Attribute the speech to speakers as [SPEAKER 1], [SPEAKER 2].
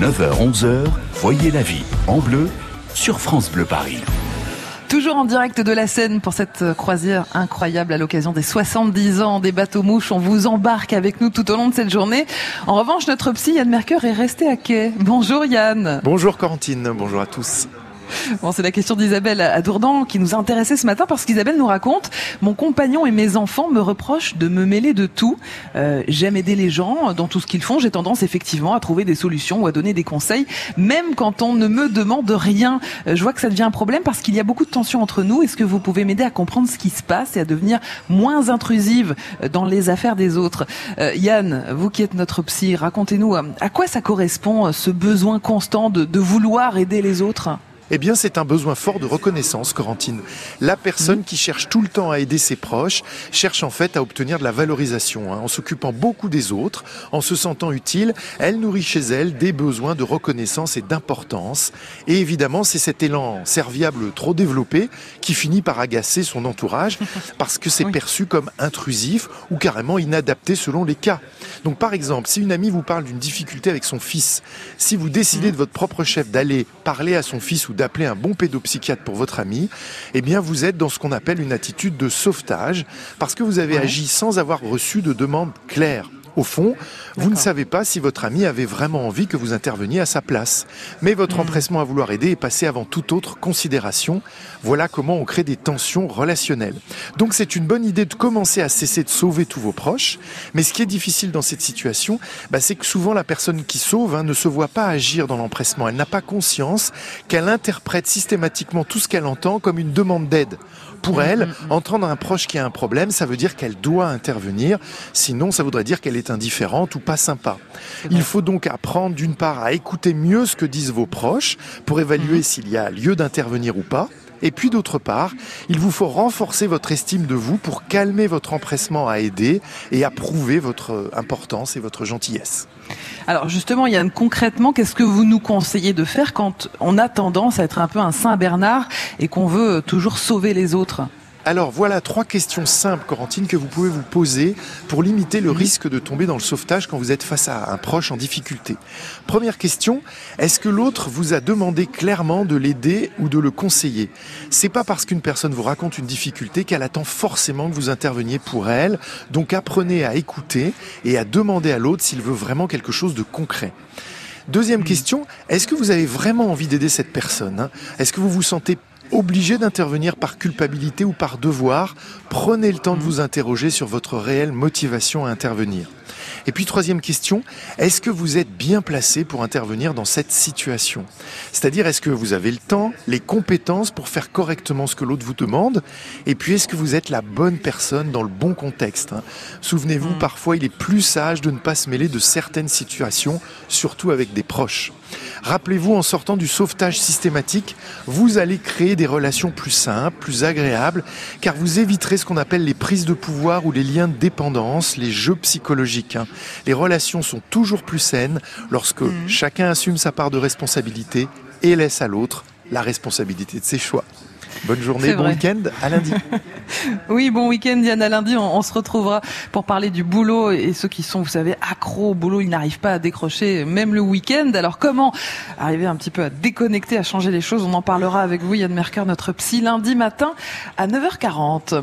[SPEAKER 1] 9h-11h, Voyez la vie en bleu sur France Bleu Paris.
[SPEAKER 2] Toujours en direct de la Seine pour cette croisière incroyable à l'occasion des 70 ans des bateaux mouches. On vous embarque avec nous tout au long de cette journée. En revanche, notre psy Yann Mercure est resté à quai. Bonjour Yann.
[SPEAKER 3] Bonjour Corentine, bonjour à tous.
[SPEAKER 2] Bon, c'est la question d'Isabelle à Dourdan qui nous a intéressé ce matin parce qu'Isabelle nous raconte Mon compagnon et mes enfants me reprochent de me mêler de tout. Euh, j'aime aider les gens dans tout ce qu'ils font. J'ai tendance effectivement à trouver des solutions ou à donner des conseils, même quand on ne me demande rien. Euh, je vois que ça devient un problème parce qu'il y a beaucoup de tensions entre nous. Est-ce que vous pouvez m'aider à comprendre ce qui se passe et à devenir moins intrusive dans les affaires des autres? Euh, Yann, vous qui êtes notre psy, racontez-nous à quoi ça correspond ce besoin constant de, de vouloir aider les autres?
[SPEAKER 3] Eh bien, c'est un besoin fort de reconnaissance, Corentine. La personne qui cherche tout le temps à aider ses proches cherche en fait à obtenir de la valorisation. Hein. En s'occupant beaucoup des autres, en se sentant utile, elle nourrit chez elle des besoins de reconnaissance et d'importance. Et évidemment, c'est cet élan serviable trop développé qui finit par agacer son entourage parce que c'est perçu comme intrusif ou carrément inadapté selon les cas. Donc, par exemple, si une amie vous parle d'une difficulté avec son fils, si vous décidez de votre propre chef d'aller parler à son fils ou d'appeler un bon pédopsychiatre pour votre ami, eh bien vous êtes dans ce qu'on appelle une attitude de sauvetage parce que vous avez agi sans avoir reçu de demande claire. Au fond, vous ne savez pas si votre ami avait vraiment envie que vous interveniez à sa place. Mais votre hmm. empressement à vouloir aider est passé avant toute autre considération. Voilà comment on crée des tensions relationnelles. Donc c'est une bonne idée de commencer à cesser de sauver tous vos proches. Mais ce qui est difficile dans cette situation, bah, c'est que souvent la personne qui sauve hein, ne se voit pas agir dans l'empressement. Elle n'a pas conscience qu'elle interprète systématiquement tout ce qu'elle entend comme une demande d'aide. Pour hmm, elle, hmm, entendre un proche qui a un problème, ça veut dire qu'elle doit intervenir. Sinon, ça voudrait dire qu'elle est indifférente ou pas sympa. Il faut donc apprendre d'une part à écouter mieux ce que disent vos proches pour évaluer mhm. s'il y a lieu d'intervenir ou pas. Et puis d'autre part, il vous faut renforcer votre estime de vous pour calmer votre empressement à aider et à prouver votre importance et votre gentillesse.
[SPEAKER 2] Alors justement, Yann, concrètement, qu'est-ce que vous nous conseillez de faire quand on a tendance à être un peu un Saint Bernard et qu'on veut toujours sauver les autres?
[SPEAKER 3] Alors voilà trois questions simples, Corentine, que vous pouvez vous poser pour limiter le mhm. risque de tomber dans le sauvetage quand vous êtes face à un proche en difficulté. Première question, est-ce que l'autre vous a demandé clairement de l'aider ou de le conseiller? C'est pas parce qu'une personne vous raconte une difficulté qu'elle attend forcément que vous interveniez pour elle. Donc apprenez à écouter et à demander à l'autre s'il veut vraiment quelque chose de concret. Deuxième mhm. question, est-ce que vous avez vraiment envie d'aider cette personne? Est-ce que vous vous sentez obligé d'intervenir par culpabilité ou par devoir, prenez le temps de mmh. vous interroger sur votre réelle motivation à intervenir. Et puis troisième question, est-ce que vous êtes bien placé pour intervenir dans cette situation? C'est-à-dire est-ce que vous avez le temps, les compétences pour faire correctement ce que l'autre vous demande? Et puis est-ce que vous êtes la bonne personne dans le bon contexte hein? Souvenez-vous, mmh. parfois il est plus sage de ne pas se mêler de certaines situations, surtout avec des proches. Rappelez-vous, en sortant du sauvetage systématique, vous allez créer des relations plus simples, plus agréables, car vous éviterez ce qu'on appelle les prises de pouvoir ou les liens de dépendance, les jeux psychologiques. Hein. Les relations sont toujours plus saines lorsque mmh. chacun assume sa part de responsabilité et laisse à l'autre la responsabilité de ses choix. Bonne journée, bon week-end, à lundi.
[SPEAKER 2] oui, bon week-end, Diane, à lundi. On, se retrouvera pour parler du boulot et ceux qui sont, vous savez, accros au boulot, ils n'arrivent pas à décrocher même le week-end. Alors comment arriver un petit peu à déconnecter, à changer les choses? On en parlera avec vous, Yann Merker, notre psy, lundi matin à 9h40.